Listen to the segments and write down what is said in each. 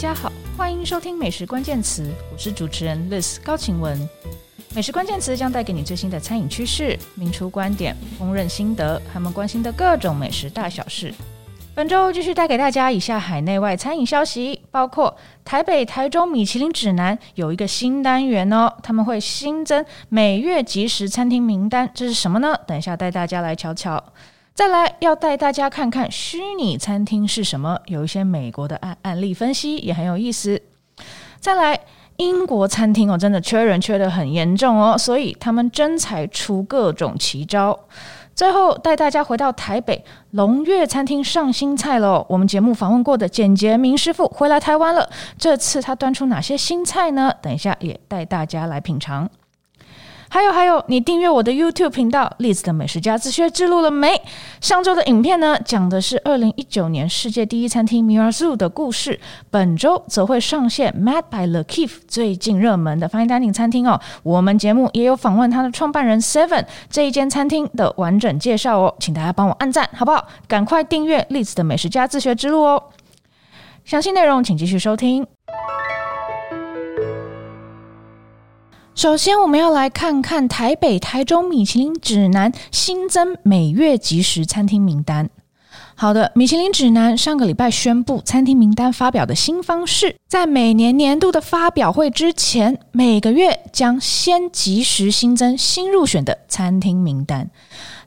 家好，欢迎收听美食关键词，我是主持人 Liz 高晴雯。美食关键词将带给你最新的餐饮趋势、名厨观点、烹饪心得，他们关心的各种美食大小事。本周继续带给大家以下海内外餐饮消息，包括台北、台中米其林指南有一个新单元哦，他们会新增每月即食餐厅名单，这是什么呢？等一下带大家来瞧瞧。再来要带大家看看虚拟餐厅是什么，有一些美国的案案例分析也很有意思。再来。英国餐厅哦，真的缺人缺得很严重哦，所以他们真才出各种奇招。最后带大家回到台北龙悦餐厅上新菜喽。我们节目访问过的简洁明师傅回来台湾了，这次他端出哪些新菜呢？等一下也带大家来品尝。还有还有，你订阅我的 YouTube 频道栗子的美食家自学之路了没？上周的影片呢，讲的是二零一九年世界第一餐厅 Mirazoo 的故事。本周则会上线 Mad by Le Kif 最近热门的 Fine Dining 餐厅哦。我们节目也有访问他的创办人 Seven 这一间餐厅的完整介绍哦，请大家帮我按赞好不好？赶快订阅栗子的美食家自学之路哦。详细内容请继续收听。首先，我们要来看看台北、台中米其林指南新增每月即时餐厅名单。好的，米其林指南上个礼拜宣布餐厅名单发表的新方式，在每年年度的发表会之前，每个月将先即时新增新入选的餐厅名单。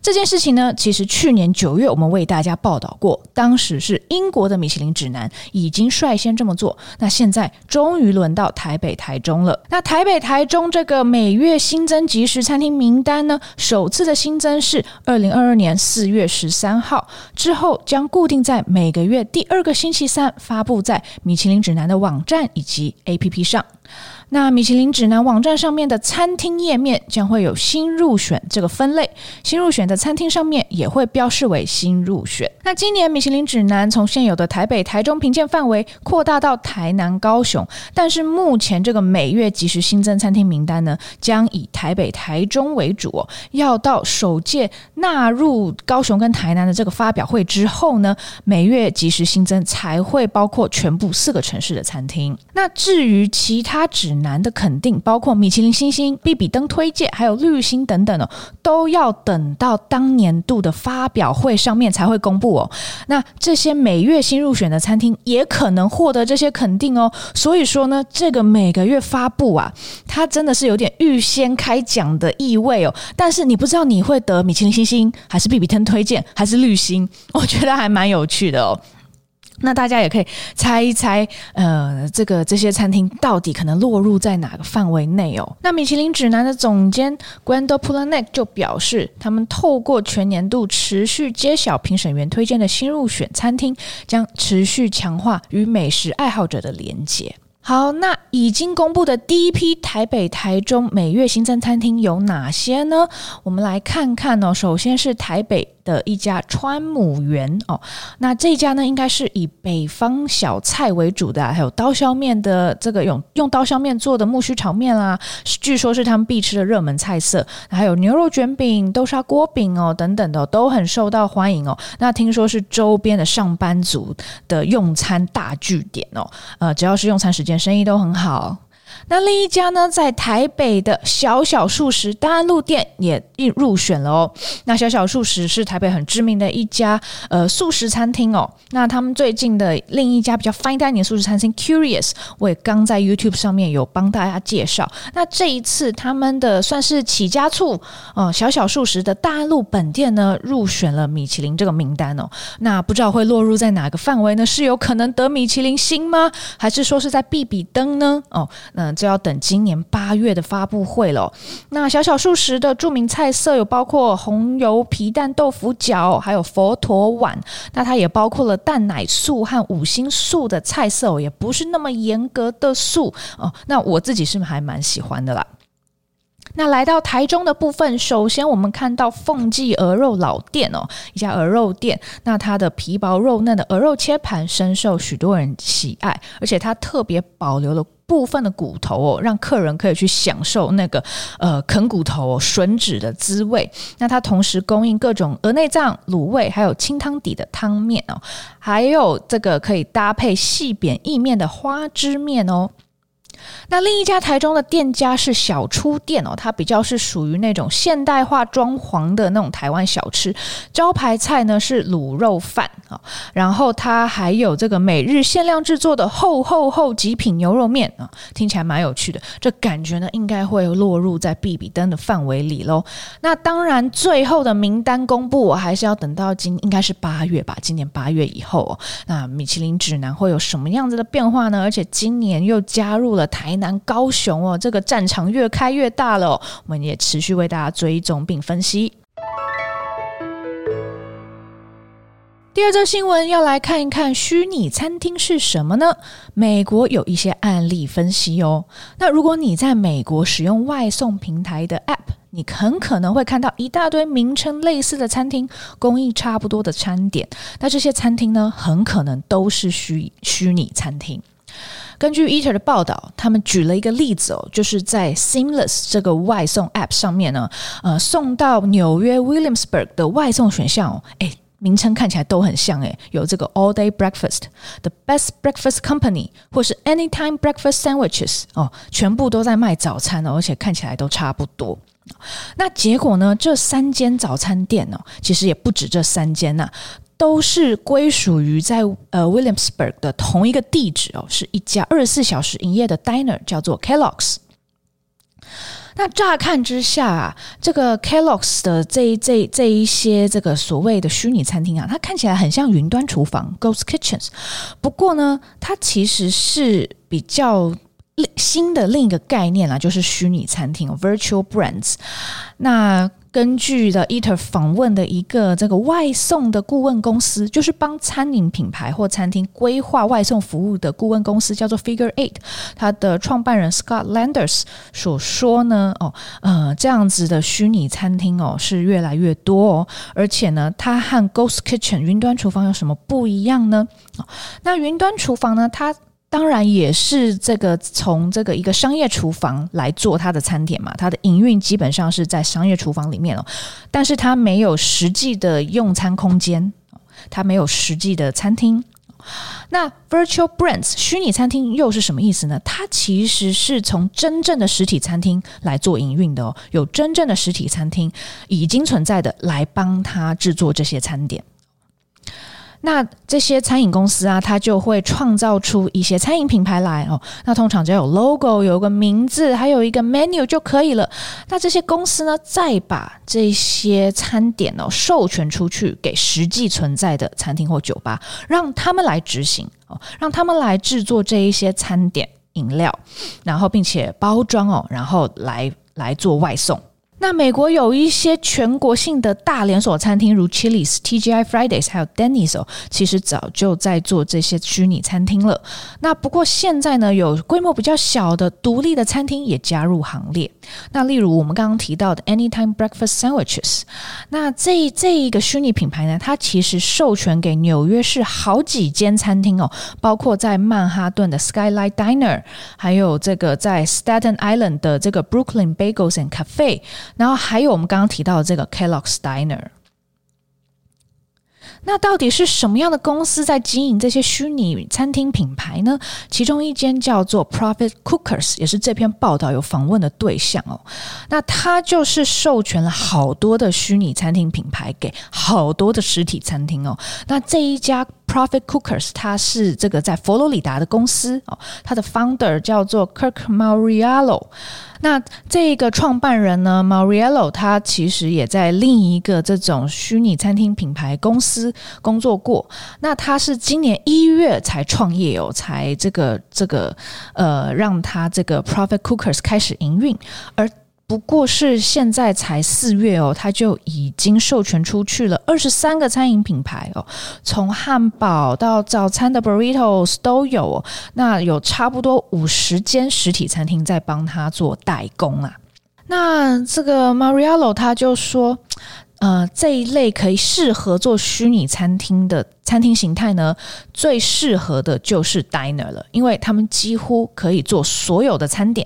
这件事情呢，其实去年九月我们为大家报道过，当时是英国的米其林指南已经率先这么做。那现在终于轮到台北、台中了。那台北、台中这个每月新增即食餐厅名单呢，首次的新增是二零二二年四月十三号，之后将固定在每个月第二个星期三发布在米其林指南的网站以及 APP 上。那米其林指南网站上面的餐厅页面将会有新入选这个分类，新入选的餐厅上面也会标示为新入选。那今年米其林指南从现有的台北、台中评鉴范围扩大到台南、高雄，但是目前这个每月即时新增餐厅名单呢，将以台北、台中为主。要到首届纳入高雄跟台南的这个发表会之后呢，每月即时新增才会包括全部四个城市的餐厅。那至于其他指南，难的肯定，包括米其林星星、必比登推荐，还有绿星等等哦，都要等到当年度的发表会上面才会公布哦。那这些每月新入选的餐厅也可能获得这些肯定哦。所以说呢，这个每个月发布啊，它真的是有点预先开奖的意味哦。但是你不知道你会得米其林星星，还是必比登推荐，还是绿星，我觉得还蛮有趣的哦。那大家也可以猜一猜，呃，这个这些餐厅到底可能落入在哪个范围内哦？那米其林指南的总监 Guido Polanek 就表示，他们透过全年度持续揭晓评审员推荐的新入选餐厅，将持续强化与美食爱好者的连结。好，那已经公布的第一批台北、台中每月新增餐厅有哪些呢？我们来看看哦。首先是台北。的一家川母园哦，那这家呢，应该是以北方小菜为主的，还有刀削面的这个用用刀削面做的木须炒面啦，据说是他们必吃的热门菜色，还有牛肉卷饼、豆沙锅饼哦等等的都很受到欢迎哦。那听说是周边的上班族的用餐大据点哦，呃，只要是用餐时间，生意都很好。那另一家呢，在台北的小小素食大安路店也入选了哦。那小小素食是台北很知名的一家呃素食餐厅哦。那他们最近的另一家比较 fine dining 素食餐厅 Curious，我也刚在 YouTube 上面有帮大家介绍。那这一次他们的算是起家处哦，小小素食的大安路本店呢入选了米其林这个名单哦。那不知道会落入在哪个范围呢？是有可能得米其林星吗？还是说是在必比登呢？哦，那。嗯就要等今年八月的发布会了。那小小素食的著名菜色有包括红油皮蛋豆腐饺，还有佛陀碗。那它也包括了蛋奶素和五星素的菜色，也不是那么严格的素哦。那我自己是还蛮喜欢的啦。那来到台中的部分，首先我们看到凤记鹅肉老店哦，一家鹅肉店。那它的皮薄肉嫩的鹅肉切盘深受许多人喜爱，而且它特别保留了部分的骨头哦，让客人可以去享受那个呃啃骨头、哦、吮指的滋味。那它同时供应各种鹅内脏、卤味，还有清汤底的汤面哦，还有这个可以搭配细扁意面的花枝面哦。那另一家台中的店家是小初店哦，它比较是属于那种现代化装潢的那种台湾小吃，招牌菜呢是卤肉饭啊，然后它还有这个每日限量制作的厚厚厚极品牛肉面啊，听起来蛮有趣的，这感觉呢应该会落入在必比登的范围里喽。那当然，最后的名单公布，我还是要等到今应该是八月吧，今年八月以后哦，那米其林指南会有什么样子的变化呢？而且今年又加入了台南、高雄哦，这个战场越开越大了，我们也持续为大家追踪并分析。第二则新闻要来看一看虚拟餐厅是什么呢？美国有一些案例分析哦。那如果你在美国使用外送平台的 App，你很可能会看到一大堆名称类似的餐厅，供应差不多的餐点。那这些餐厅呢，很可能都是虚虚拟餐厅。根据 Eater 的报道，他们举了一个例子哦，就是在 Seamless 这个外送 App 上面呢，呃，送到纽约 Williamsburg 的外送选项哦，诶，名称看起来都很像诶，有这个 All Day Breakfast、The Best Breakfast Company 或是 Anytime Breakfast Sandwiches 哦，全部都在卖早餐哦，而且看起来都差不多。那结果呢，这三间早餐店哦，其实也不止这三间呐。都是归属于在呃 Williamsburg 的同一个地址哦，是一家二十四小时营业的 diner，叫做 Kellogg's。那乍看之下，这个 Kellogg's 的这这这一些这个所谓的虚拟餐厅啊，它看起来很像云端厨房 Ghost Kitchens，不过呢，它其实是比较新的另一个概念啦，就是虚拟餐厅 Virtual Brands。那根据的 Eater 访问的一个这个外送的顾问公司，就是帮餐饮品牌或餐厅规划外送服务的顾问公司，叫做 Figure Eight。它的创办人 Scott Landers 所说呢，哦，呃，这样子的虚拟餐厅哦是越来越多哦，而且呢，它和 Ghost Kitchen 云端厨房有什么不一样呢？那云端厨房呢，它当然也是这个从这个一个商业厨房来做它的餐点嘛，它的营运基本上是在商业厨房里面哦，但是它没有实际的用餐空间，它没有实际的餐厅。那 Virtual Brands 虚拟餐厅又是什么意思呢？它其实是从真正的实体餐厅来做营运的哦，有真正的实体餐厅已经存在的来帮他制作这些餐点。那这些餐饮公司啊，它就会创造出一些餐饮品牌来哦。那通常只要有 logo，有个名字，还有一个 menu 就可以了。那这些公司呢，再把这些餐点哦授权出去给实际存在的餐厅或酒吧，让他们来执行哦，让他们来制作这一些餐点饮料，然后并且包装哦，然后来来做外送。那美国有一些全国性的大连锁餐厅，如 Chili's、TGI Fridays，还有 Denny's 哦，其实早就在做这些虚拟餐厅了。那不过现在呢，有规模比较小的独立的餐厅也加入行列。那例如我们刚刚提到的 Anytime Breakfast Sandwiches，那这这一个虚拟品牌呢，它其实授权给纽约市好几间餐厅哦，包括在曼哈顿的 Skylight Diner，还有这个在 Staten Island 的这个 Brooklyn Bagels and Cafe。然后还有我们刚刚提到的这个 Kellogg's Diner，那到底是什么样的公司在经营这些虚拟餐厅品牌呢？其中一间叫做 Profit Cookers，也是这篇报道有访问的对象哦。那它就是授权了好多的虚拟餐厅品牌给好多的实体餐厅哦。那这一家 Profit Cookers，它是这个在佛罗里达的公司哦，它的 founder 叫做 Kirk Mauriello。那这个创办人呢，Mauriello，他其实也在另一个这种虚拟餐厅品牌公司工作过。那他是今年一月才创业哦，才这个这个呃，让他这个 Profit Cookers 开始营运，而。不过是现在才四月哦，他就已经授权出去了二十三个餐饮品牌哦，从汉堡到早餐的 burritos 都有。那有差不多五十间实体餐厅在帮他做代工啊。那这个 Mariello 他就说。呃，这一类可以适合做虚拟餐厅的餐厅形态呢，最适合的就是 Diner 了，因为他们几乎可以做所有的餐点。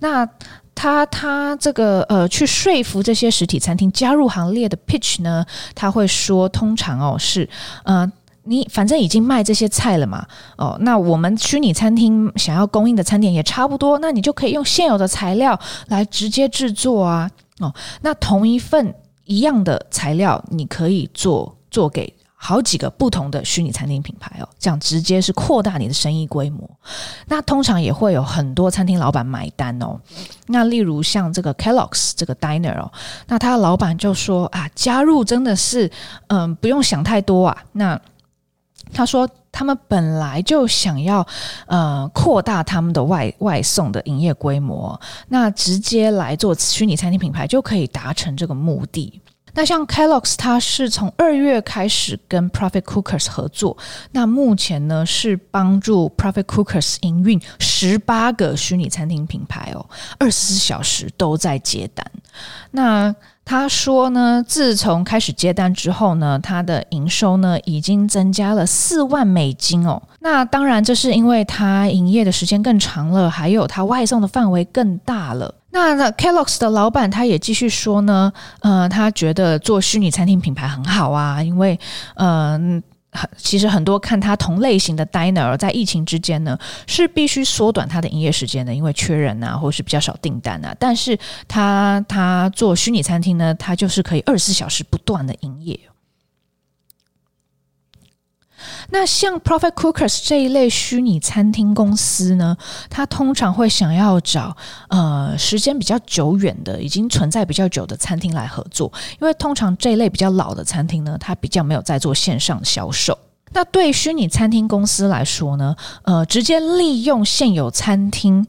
那他他这个呃，去说服这些实体餐厅加入行列的 pitch 呢，他会说，通常哦是呃。你反正已经卖这些菜了嘛，哦，那我们虚拟餐厅想要供应的餐点也差不多，那你就可以用现有的材料来直接制作啊，哦，那同一份一样的材料，你可以做做给好几个不同的虚拟餐厅品牌哦，这样直接是扩大你的生意规模。那通常也会有很多餐厅老板买单哦。那例如像这个 Kellogg's 这个 Diner 哦，那他的老板就说啊，加入真的是嗯不用想太多啊，那。他说：“他们本来就想要，呃，扩大他们的外外送的营业规模，那直接来做虚拟餐厅品牌就可以达成这个目的。那像 Kellogg's，它是从二月开始跟 Profit Cookers 合作，那目前呢是帮助 Profit Cookers 营运十八个虚拟餐厅品牌哦，二十四小时都在接单。那。”他说呢，自从开始接单之后呢，他的营收呢已经增加了四万美金哦。那当然，这是因为他营业的时间更长了，还有他外送的范围更大了。那那 Kellogg 的老板他也继续说呢，呃，他觉得做虚拟餐厅品牌很好啊，因为嗯。呃其实很多看他同类型的 diner 在疫情之间呢，是必须缩短他的营业时间的，因为缺人啊，或是比较少订单啊。但是他他做虚拟餐厅呢，他就是可以二十四小时不断的营业。那像 Profit Cookers 这一类虚拟餐厅公司呢，它通常会想要找呃时间比较久远的、已经存在比较久的餐厅来合作，因为通常这一类比较老的餐厅呢，它比较没有在做线上销售。那对虚拟餐厅公司来说呢，呃，直接利用现有餐厅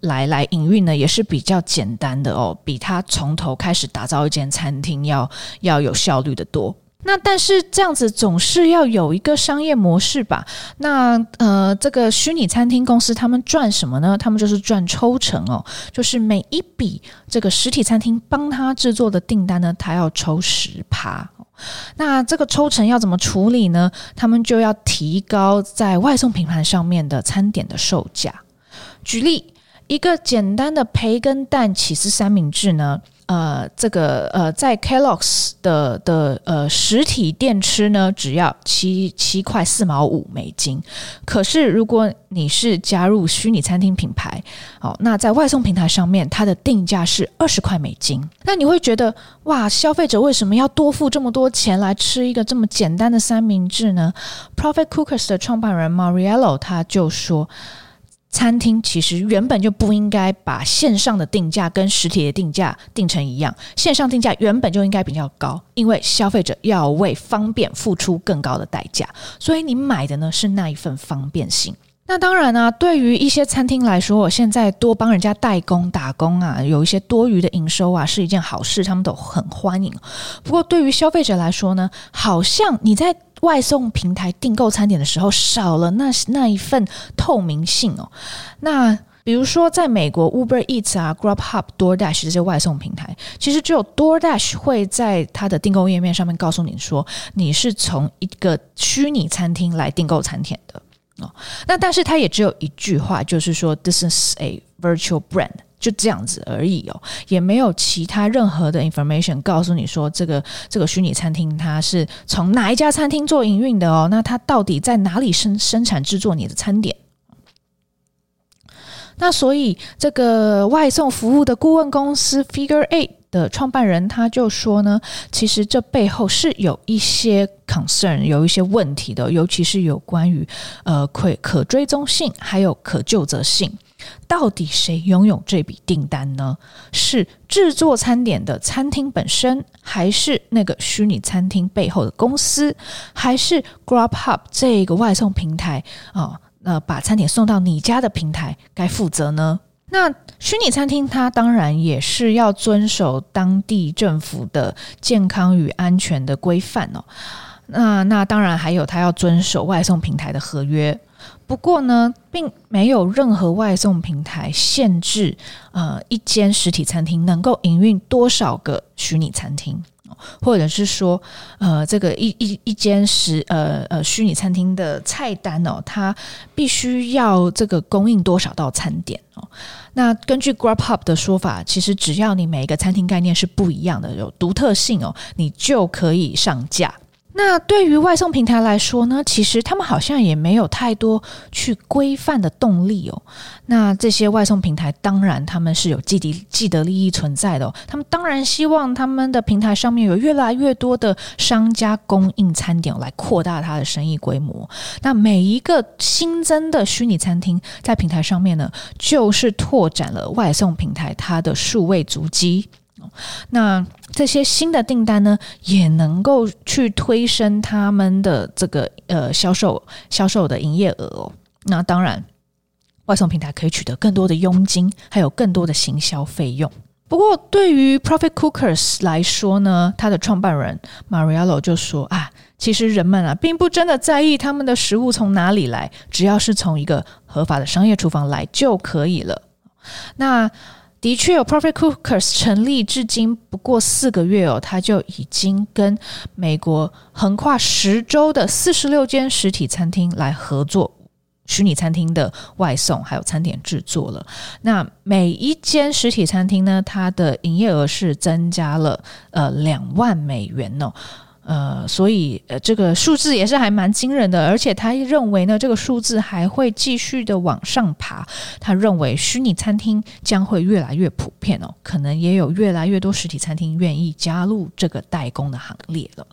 来来营运呢，也是比较简单的哦，比他从头开始打造一间餐厅要要有效率的多。那但是这样子总是要有一个商业模式吧？那呃，这个虚拟餐厅公司他们赚什么呢？他们就是赚抽成哦，就是每一笔这个实体餐厅帮他制作的订单呢，他要抽十趴。那这个抽成要怎么处理呢？他们就要提高在外送平台上面的餐点的售价。举例，一个简单的培根蛋起司三明治呢。呃，这个呃，在 Kellogg's 的的呃实体店吃呢，只要七七块四毛五美金。可是如果你是加入虚拟餐厅品牌，哦，那在外送平台上面，它的定价是二十块美金。那你会觉得，哇，消费者为什么要多付这么多钱来吃一个这么简单的三明治呢？Profit Cookers 的创办人 Mariello 他就说。餐厅其实原本就不应该把线上的定价跟实体的定价定成一样，线上定价原本就应该比较高，因为消费者要为方便付出更高的代价，所以你买的呢是那一份方便性。那当然呢、对于一些餐厅来说，我现在多帮人家代工打工啊，有一些多余的营收啊，是一件好事，他们都很欢迎。不过对于消费者来说呢，好像你在外送平台订购餐点的时候，少了那那一份透明性哦。那比如说，在美国，Uber Eats 啊、Grubhub、DoorDash 这些外送平台，其实只有 DoorDash 会在它的订购页面上面告诉你说，你是从一个虚拟餐厅来订购餐点的哦。那但是它也只有一句话，就是说，This is a virtual brand。就这样子而已哦，也没有其他任何的 information 告诉你说，这个这个虚拟餐厅它是从哪一家餐厅做营运的哦，那它到底在哪里生生产制作你的餐点？那所以这个外送服务的顾问公司 Figure Eight 的创办人他就说呢，其实这背后是有一些 concern，有一些问题的，尤其是有关于呃可可追踪性还有可就责性。到底谁拥有这笔订单呢？是制作餐点的餐厅本身，还是那个虚拟餐厅背后的公司，还是 Grubhub 这个外送平台啊？那、把餐点送到你家的平台该负责呢？那虚拟餐厅它当然也是要遵守当地政府的健康与安全的规范哦。那那当然还有它要遵守外送平台的合约。不过呢，并没有任何外送平台限制，呃，一间实体餐厅能够营运多少个虚拟餐厅或者是说，呃，这个一一一间食呃呃虚拟餐厅的菜单哦，它必须要这个供应多少道餐点哦？那根据 Grab Up 的说法，其实只要你每一个餐厅概念是不一样的，有独特性哦，你就可以上架。那对于外送平台来说呢，其实他们好像也没有太多去规范的动力哦。那这些外送平台当然他们是有既得既得利益存在的哦，他们当然希望他们的平台上面有越来越多的商家供应餐点来扩大它的生意规模。那每一个新增的虚拟餐厅在平台上面呢，就是拓展了外送平台它的数位足迹。那这些新的订单呢，也能够去推升他们的这个呃销售销售的营业额哦。那当然，外送平台可以取得更多的佣金，还有更多的行销费用。不过，对于 Profit Cookers 来说呢，他的创办人 Mariello 就说啊，其实人们啊，并不真的在意他们的食物从哪里来，只要是从一个合法的商业厨房来就可以了。那的确有 Profit Cookers 成立至今不过四个月哦，它就已经跟美国横跨十州的四十六间实体餐厅来合作虚拟餐厅的外送还有餐点制作了。那每一间实体餐厅呢，它的营业额是增加了呃两万美元哦。呃，所以呃，这个数字也是还蛮惊人的，而且他认为呢，这个数字还会继续的往上爬。他认为虚拟餐厅将会越来越普遍哦，可能也有越来越多实体餐厅愿意加入这个代工的行列了。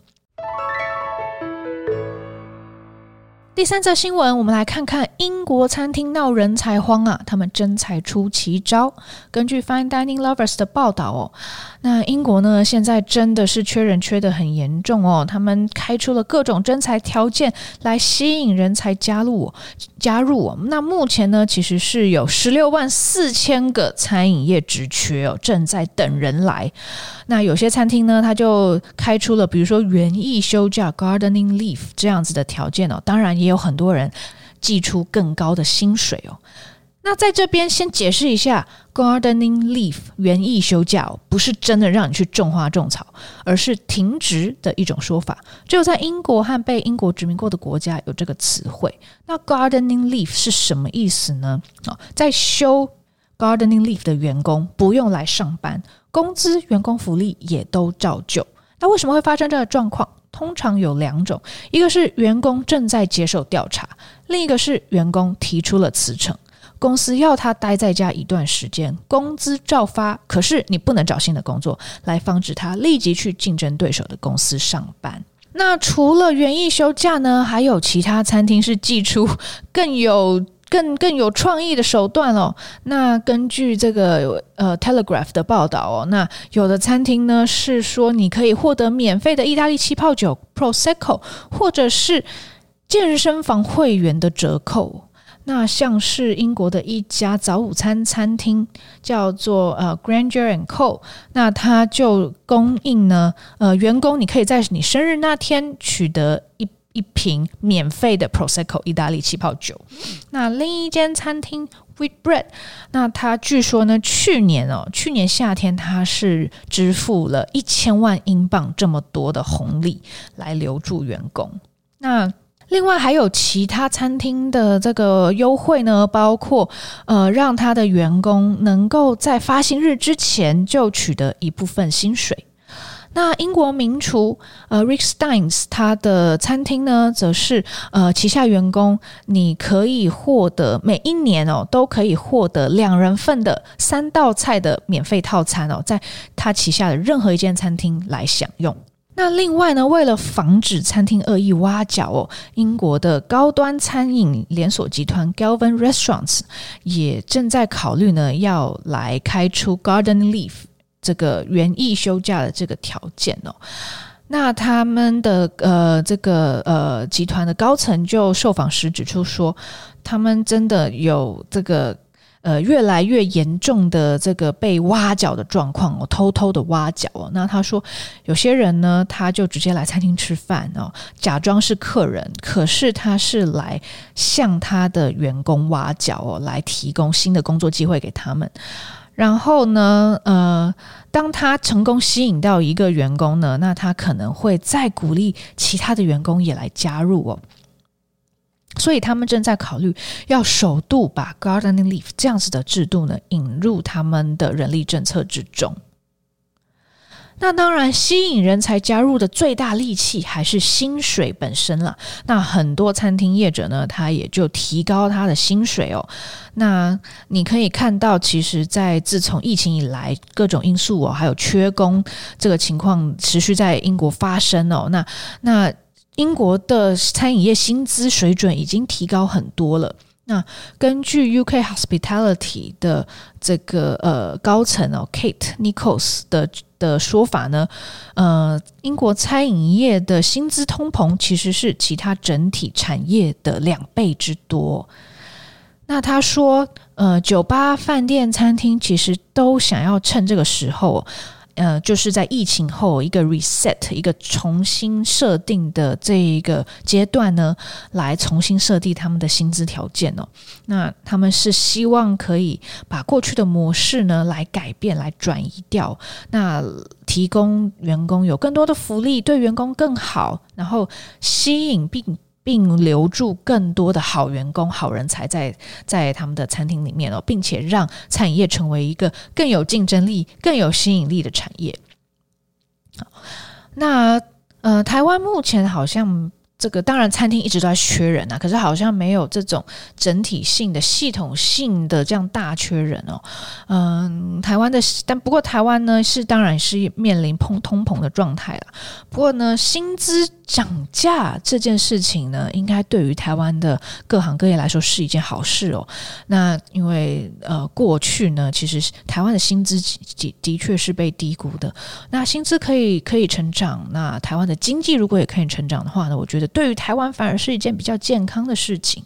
第三则新闻，我们来看看英国餐厅闹人才荒啊！他们真才出奇招。根据 Fine Dining Lovers 的报道哦，那英国呢，现在真的是缺人缺得很严重哦。他们开出了各种真才条件来吸引人才加入加入。那目前呢，其实是有十六万四千个餐饮业职缺哦，正在等人来。那有些餐厅呢，他就开出了比如说园艺休假 （gardening leave） 这样子的条件哦。当然，也也有很多人寄出更高的薪水哦。那在这边先解释一下，gardening leave 园艺休假哦，不是真的让你去种花种草，而是停职的一种说法。只有在英国和被英国殖民过的国家有这个词汇。那 gardening leave 是什么意思呢？啊，在休 gardening leave 的员工不用来上班。工资、员工福利也都照旧。那为什么会发生这个状况？通常有两种：一个是员工正在接受调查，另一个是员工提出了辞呈，公司要他待在家一段时间，工资照发，可是你不能找新的工作，来防止他立即去竞争对手的公司上班。那除了园艺休假呢？还有其他餐厅是寄出更有。更更有创意的手段哦。那根据这个呃 Telegraph 的报道哦，那有的餐厅呢是说你可以获得免费的意大利气泡酒 Prosecco，或者是健身房会员的折扣。那像是英国的一家早午餐餐厅叫做呃 Grandeur and Co，那它就供应呢呃员工，你可以在你生日那天取得一。一瓶免费的 Prosecco 意大利气泡酒。那另一间餐厅 Whitbread，那他据说呢，去年哦，去年夏天他是支付了一千万英镑这么多的红利来留住员工。那另外还有其他餐厅的这个优惠呢，包括呃，让他的员工能够在发薪日之前就取得一部分薪水。那英国名厨呃 Rick Steins 他的餐厅呢，则是呃旗下员工你可以获得每一年哦都可以获得两人份的三道菜的免费套餐哦，在他旗下的任何一间餐厅来享用。那另外呢，为了防止餐厅恶意挖角哦，英国的高端餐饮连锁集团 Galvin Restaurants 也正在考虑呢，要来开出 Garden Leaf。这个园艺休假的这个条件哦，那他们的呃这个呃集团的高层就受访时指出说，他们真的有这个呃越来越严重的这个被挖角的状况哦，偷偷的挖角哦。那他说有些人呢，他就直接来餐厅吃饭哦，假装是客人，可是他是来向他的员工挖角哦，来提供新的工作机会给他们。然后呢，呃，当他成功吸引到一个员工呢，那他可能会再鼓励其他的员工也来加入哦。所以他们正在考虑要首度把 gardening leave 这样子的制度呢引入他们的人力政策之中。那当然，吸引人才加入的最大利器还是薪水本身了。那很多餐厅业者呢，他也就提高他的薪水哦。那你可以看到，其实，在自从疫情以来，各种因素哦，还有缺工这个情况持续在英国发生哦。那那英国的餐饮业薪资水准已经提高很多了。那根据 UK Hospitality 的这个呃高层哦，Kate Nichols 的的说法呢，呃，英国餐饮业的薪资通膨其实是其他整体产业的两倍之多。那他说，呃，酒吧、饭店、餐厅其实都想要趁这个时候。呃，就是在疫情后一个 reset，一个重新设定的这一个阶段呢，来重新设定他们的薪资条件哦。那他们是希望可以把过去的模式呢来改变，来转移掉，那提供员工有更多的福利，对员工更好，然后吸引并。并留住更多的好员工、好人才在在他们的餐厅里面哦，并且让餐饮业成为一个更有竞争力、更有吸引力的产业。好，那呃，台湾目前好像。这个当然，餐厅一直都在缺人啊，可是好像没有这种整体性的、系统性的这样大缺人哦。嗯，台湾的，但不过台湾呢是当然是面临通通膨的状态了。不过呢，薪资涨价这件事情呢，应该对于台湾的各行各业来说是一件好事哦。那因为呃，过去呢，其实台湾的薪资的的确是被低估的。那薪资可以可以成长，那台湾的经济如果也可以成长的话呢，我觉得。对于台湾反而是一件比较健康的事情。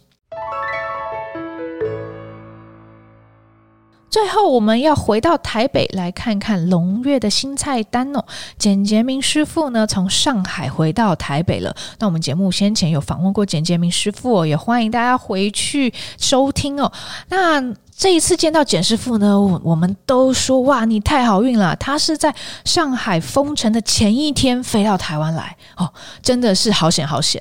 最后，我们要回到台北来看看龙月的新菜单哦。简洁明师傅呢，从上海回到台北了。那我们节目先前有访问过简洁明师傅哦，也欢迎大家回去收听哦。那这一次见到简师傅呢，我们都说哇，你太好运了！他是在上海封城的前一天飞到台湾来哦，真的是好险好险。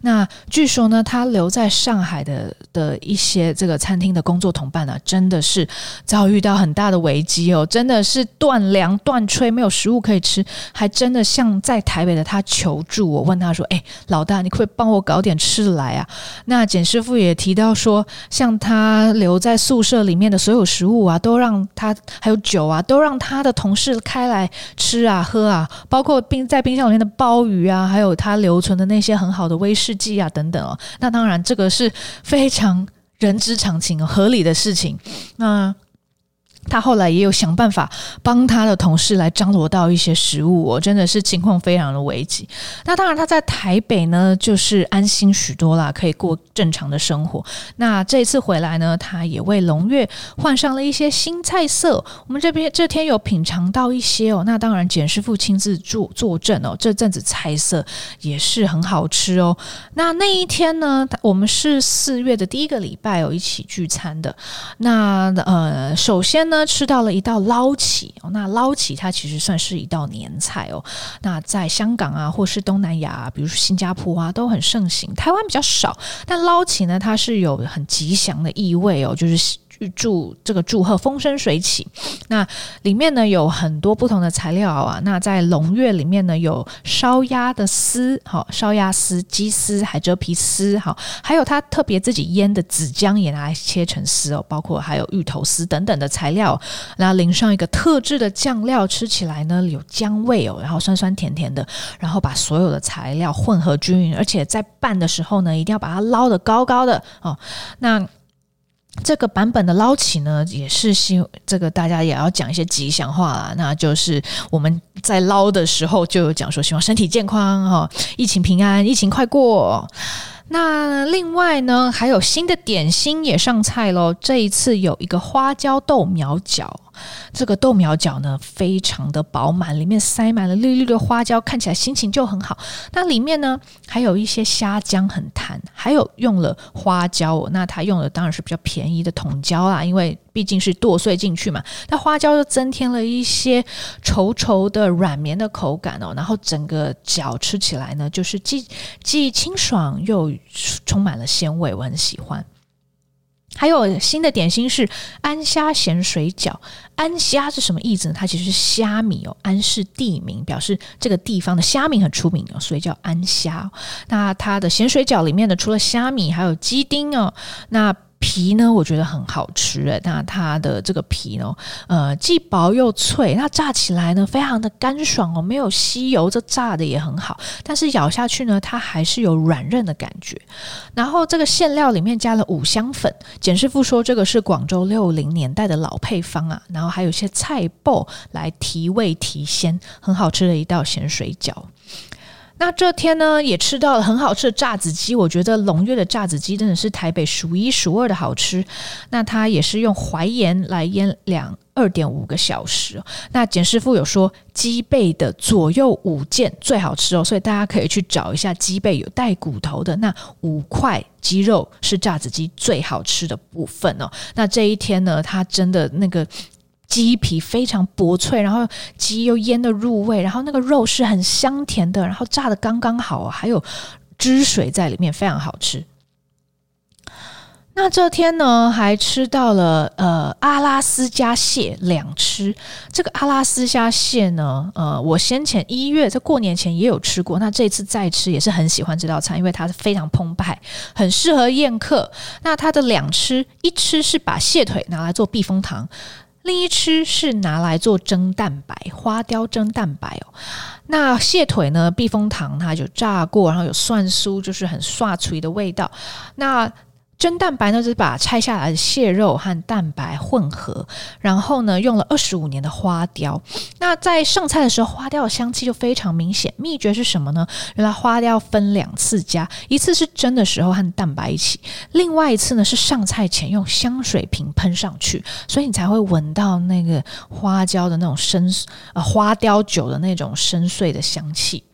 那据说呢，他留在上海的的一些这个餐厅的工作同伴呢、啊，真的是遭遇到很大的危机哦，真的是断粮断炊，没有食物可以吃，还真的向在台北的他求助。我问他说：“哎，老大，你可不可以帮我搞点吃的来啊？”那简师傅也提到说，像他留在宿舍。这里面的所有食物啊，都让他还有酒啊，都让他的同事开来吃啊、喝啊，包括冰在冰箱里面的鲍鱼啊，还有他留存的那些很好的威士忌啊等等哦。那当然，这个是非常人之常情、合理的事情。那。他后来也有想办法帮他的同事来张罗到一些食物哦，真的是情况非常的危急。那当然他在台北呢，就是安心许多啦，可以过正常的生活。那这一次回来呢，他也为龙月换上了一些新菜色。我们这边这天有品尝到一些哦，那当然简师傅亲自坐坐镇哦，这阵子菜色也是很好吃哦。那那一天呢，我们是四月的第一个礼拜哦，一起聚餐的。那呃，首先呢。吃到了一道捞起哦，那捞起它其实算是一道年菜哦。那在香港啊，或是东南亚，比如说新加坡啊，都很盛行。台湾比较少，但捞起呢，它是有很吉祥的意味哦，就是。祝这个祝贺风生水起，那里面呢有很多不同的材料啊。那在龙月里面呢有烧鸭的丝，好烧鸭丝、鸡丝、海蜇皮丝，好，还有它特别自己腌的子姜也拿来切成丝哦，包括还有芋头丝等等的材料，然后淋上一个特制的酱料，吃起来呢有姜味哦，然后酸酸甜甜的，然后把所有的材料混合均匀，而且在拌的时候呢一定要把它捞得高高的哦，那。这个版本的捞起呢，也是希这个大家也要讲一些吉祥话啦。那就是我们在捞的时候就有讲说，希望身体健康哈，疫情平安，疫情快过。那另外呢，还有新的点心也上菜喽。这一次有一个花椒豆苗饺。这个豆苗饺呢，非常的饱满，里面塞满了绿绿的花椒，看起来心情就很好。那里面呢，还有一些虾浆很弹，还有用了花椒。那它用的当然是比较便宜的筒椒啦，因为毕竟是剁碎进去嘛。那花椒又增添了一些稠稠的软绵的口感哦。然后整个饺吃起来呢，就是既既清爽又充满了鲜味，我很喜欢。还有新的点心是安虾咸水饺。安虾是什么意思呢？它其实是虾米哦，安是地名，表示这个地方的虾米很出名哦，所以叫安虾。那它的咸水饺里面呢，除了虾米，还有鸡丁哦。那皮呢，我觉得很好吃诶。那它的这个皮呢，呃，既薄又脆。那炸起来呢，非常的干爽哦，没有吸油，这炸的也很好。但是咬下去呢，它还是有软韧的感觉。然后这个馅料里面加了五香粉，简师傅说这个是广州六零年代的老配方啊。然后还有一些菜脯来提味提鲜，很好吃的一道咸水饺。那这天呢，也吃到了很好吃的炸子鸡。我觉得龙月的炸子鸡真的是台北数一数二的好吃。那它也是用淮盐来腌两二点五个小时。那简师傅有说鸡背的左右五件最好吃哦，所以大家可以去找一下鸡背有带骨头的那五块鸡肉是炸子鸡最好吃的部分哦。那这一天呢，它真的那个。鸡皮非常薄脆，然后鸡又腌得入味，然后那个肉是很香甜的，然后炸得刚刚好，还有汁水在里面，非常好吃。那这天呢，还吃到了呃阿拉斯加蟹两吃。这个阿拉斯加蟹呢，呃，我先前一月在过年前也有吃过，那这次再吃也是很喜欢这道菜，因为它是非常澎湃，很适合宴客。那它的两吃，一吃是把蟹腿拿来做避风塘。另一吃是拿来做蒸蛋白，花雕蒸蛋白哦。那蟹腿呢？避风塘它就炸过，然后有蒜酥，就是很涮脆的味道。那蒸蛋白呢，就是把拆下来的蟹肉和蛋白混合，然后呢，用了二十五年的花雕。那在上菜的时候，花雕的香气就非常明显。秘诀是什么呢？原来花雕分两次加，一次是蒸的时候和蛋白一起，另外一次呢是上菜前用香水瓶喷上去，所以你才会闻到那个花椒的那种深呃花雕酒的那种深邃的香气。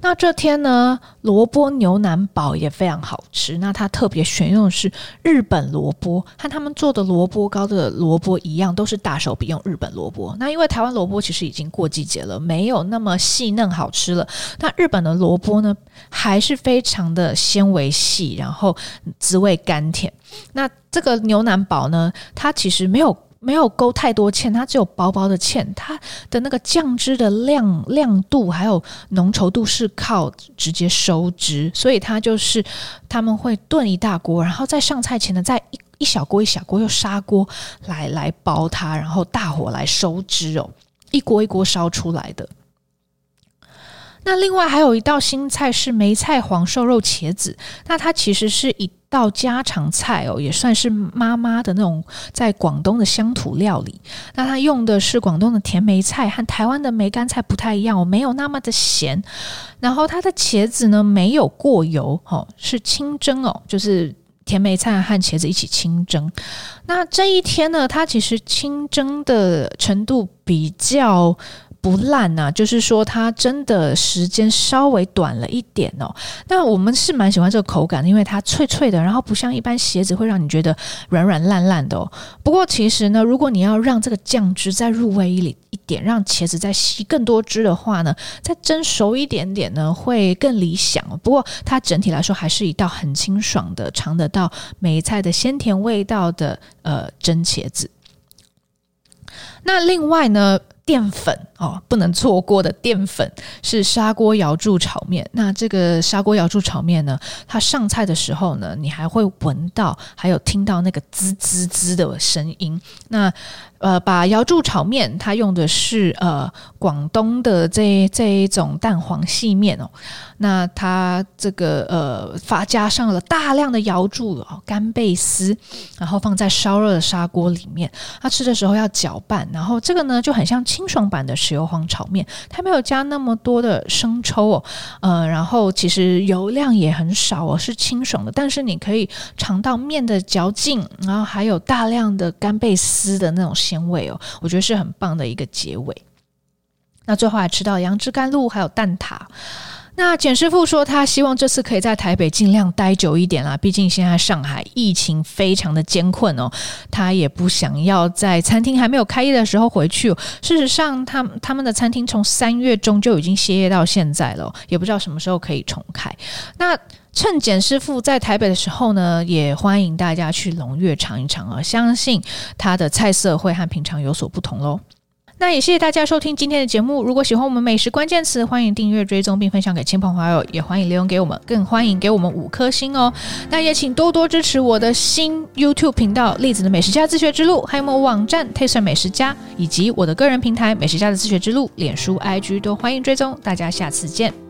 那这天呢，萝卜牛腩煲也非常好吃。那它特别选用的是日本萝卜，和他们做的萝卜糕的萝卜一样，都是大手笔用日本萝卜。那因为台湾萝卜其实已经过季节了，没有那么细嫩好吃了。那日本的萝卜呢，还是非常的纤维细，然后滋味甘甜。那这个牛腩煲呢，它其实没有。没有勾太多芡，它只有薄薄的芡。它的那个酱汁的亮亮度还有浓稠度是靠直接收汁，所以它就是他们会炖一大锅，然后在上菜前呢，再一一小锅一小锅用砂锅来来煲它，然后大火来收汁哦，一锅一锅烧出来的。那另外还有一道新菜是梅菜黄瘦肉茄子，那它其实是以道家常菜哦，也算是妈妈的那种在广东的乡土料理。那它用的是广东的甜梅菜，和台湾的梅干菜不太一样，没有那么的咸。然后它的茄子呢，没有过油哦，是清蒸哦，就是甜梅菜和茄子一起清蒸。那这一天呢，它其实清蒸的程度比较。不烂呐、啊，就是说它真的时间稍微短了一点哦。那我们是蛮喜欢这个口感的，因为它脆脆的，然后不像一般茄子会让你觉得软软烂烂的哦。不过其实呢，如果你要让这个酱汁再入味一一点，让茄子再吸更多汁的话呢，再蒸熟一点点呢，会更理想。不过它整体来说还是一道很清爽的，尝得到梅菜的鲜甜味道的呃蒸茄子。那另外呢，淀粉哦，不能错过的淀粉是砂锅瑶柱炒面。那这个砂锅瑶柱炒面呢，它上菜的时候呢，你还会闻到，还有听到那个滋滋滋的声音。那呃，把瑶柱炒面，它用的是呃广东的这这一种蛋黄细面哦。那它这个呃发加上了大量的瑶柱哦，干贝丝，然后放在烧热的砂锅里面。它吃的时候要搅拌，然后这个呢就很像清爽版的豉油黄炒面，它没有加那么多的生抽哦，呃，然后其实油量也很少哦，是清爽的，但是你可以尝到面的嚼劲，然后还有大量的干贝丝的那种鲜味哦，我觉得是很棒的一个结尾。那最后还吃到杨枝甘露，还有蛋挞。那简师傅说，他希望这次可以在台北尽量待久一点啦，毕竟现在上海疫情非常的艰困哦，他也不想要在餐厅还没有开业的时候回去。事实上，他他们的餐厅从三月中就已经歇业到现在了，也不知道什么时候可以重开。那趁简师傅在台北的时候呢，也欢迎大家去龙悦尝一尝哦，相信他的菜色会和平常有所不同喽。那也谢谢大家收听今天的节目。如果喜欢我们美食关键词，欢迎订阅追踪并分享给亲朋好友，也欢迎留言给我们，更欢迎给我们五颗星哦。那也请多多支持我的新 YouTube 频道“栗子的美食家自学之路”，还有我网站 “Taste 美食家，以及我的个人平台“美食家的自学之路”，脸书、IG 都欢迎追踪。大家下次见。